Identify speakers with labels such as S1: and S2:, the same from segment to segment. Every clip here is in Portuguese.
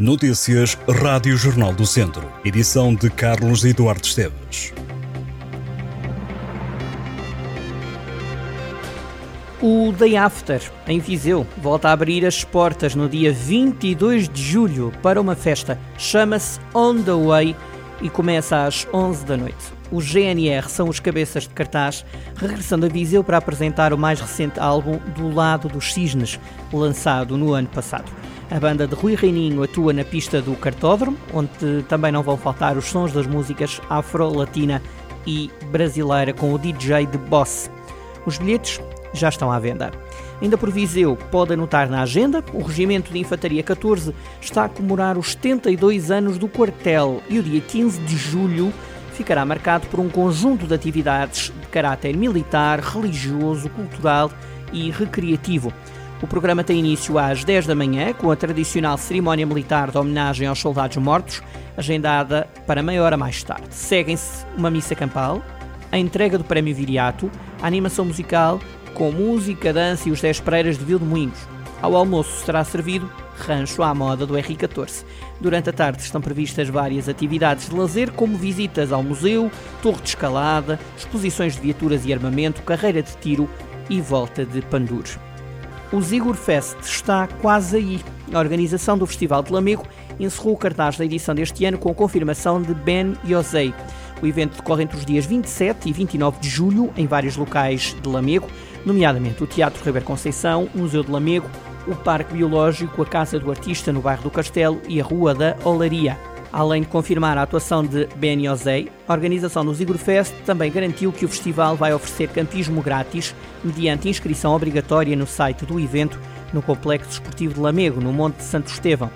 S1: Notícias Rádio Jornal do Centro. Edição de Carlos Eduardo Esteves.
S2: O Day After, em Viseu, volta a abrir as portas no dia 22 de julho para uma festa. Chama-se On the Way e começa às 11 da noite. Os GNR são os cabeças de cartaz, regressando a Viseu para apresentar o mais recente álbum Do Lado dos Cisnes, lançado no ano passado. A banda de Rui Reininho atua na pista do Cartódromo, onde também não vão faltar os sons das músicas afro-latina e brasileira com o DJ de Boss. Os bilhetes já estão à venda. Ainda por Viseu, pode anotar na agenda, o Regimento de Infantaria 14 está a comemorar os 72 anos do quartel e o dia 15 de julho ficará marcado por um conjunto de atividades de caráter militar, religioso, cultural e recreativo. O programa tem início às 10 da manhã, com a tradicional cerimónia militar de homenagem aos soldados mortos, agendada para meia hora mais tarde. Seguem-se uma missa campal, a entrega do Prémio Viriato, a animação musical, com música, dança e os 10 preiras de Moinhos. Ao almoço será servido rancho à moda do R14. Durante a tarde estão previstas várias atividades de lazer, como visitas ao museu, torre de escalada, exposições de viaturas e armamento, carreira de tiro e volta de pandures. O Zigor Fest está quase aí. A organização do Festival de Lamego encerrou o cartaz da edição deste ano com a confirmação de Ben Yosei. O evento decorre entre os dias 27 e 29 de julho em vários locais de Lamego, nomeadamente o Teatro Ribeiro Conceição, o Museu de Lamego, o Parque Biológico, a Casa do Artista no bairro do Castelo e a Rua da Olaria. Além de confirmar a atuação de Ben Yosei, a organização do Fest também garantiu que o festival vai oferecer campismo grátis mediante inscrição obrigatória no site do evento no Complexo Esportivo de Lamego, no Monte de Santo Estevão.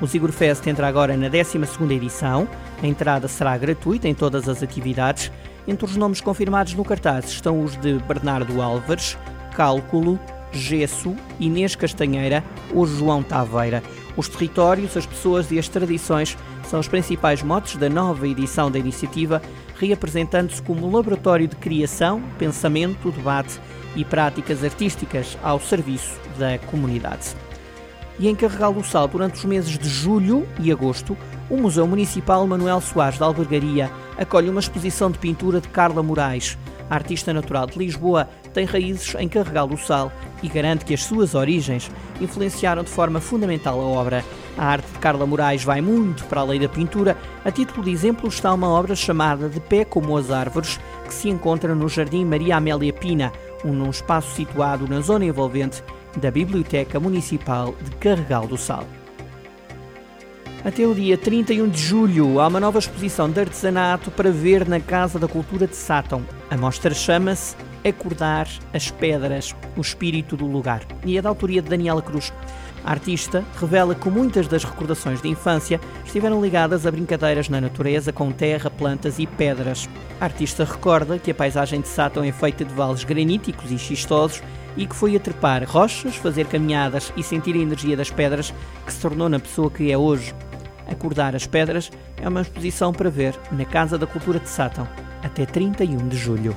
S2: O Fest entra agora na 12ª edição. A entrada será gratuita em todas as atividades. Entre os nomes confirmados no cartaz estão os de Bernardo Álvares, Cálculo, Gesso, Inês Castanheira ou João Taveira. Os territórios, as pessoas e as tradições são os principais motes da nova edição da iniciativa, reapresentando-se como laboratório de criação, pensamento, debate e práticas artísticas ao serviço da comunidade. E em Carregal do Sal, durante os meses de julho e agosto, o Museu Municipal Manuel Soares de Albergaria acolhe uma exposição de pintura de Carla Moraes. A artista natural de Lisboa tem raízes em Carregal do Sal e garante que as suas origens influenciaram de forma fundamental a obra. A arte de Carla Moraes vai muito para além da pintura. A título de exemplo está uma obra chamada De Pé como as Árvores, que se encontra no Jardim Maria Amélia Pina, um num espaço situado na zona envolvente da Biblioteca Municipal de Carregal do Sal. Até o dia 31 de julho há uma nova exposição de artesanato para ver na Casa da Cultura de Sátão. A mostra chama-se Acordar as Pedras, o espírito do lugar, e é da autoria de Daniela Cruz. A artista revela que muitas das recordações de infância estiveram ligadas a brincadeiras na natureza com terra, plantas e pedras. A artista recorda que a paisagem de Sátão é feita de vales graníticos e xistosos e que foi a trepar rochas, fazer caminhadas e sentir a energia das pedras que se tornou na pessoa que é hoje. Acordar as Pedras é uma exposição para ver na Casa da Cultura de Sátão até 31 de julho.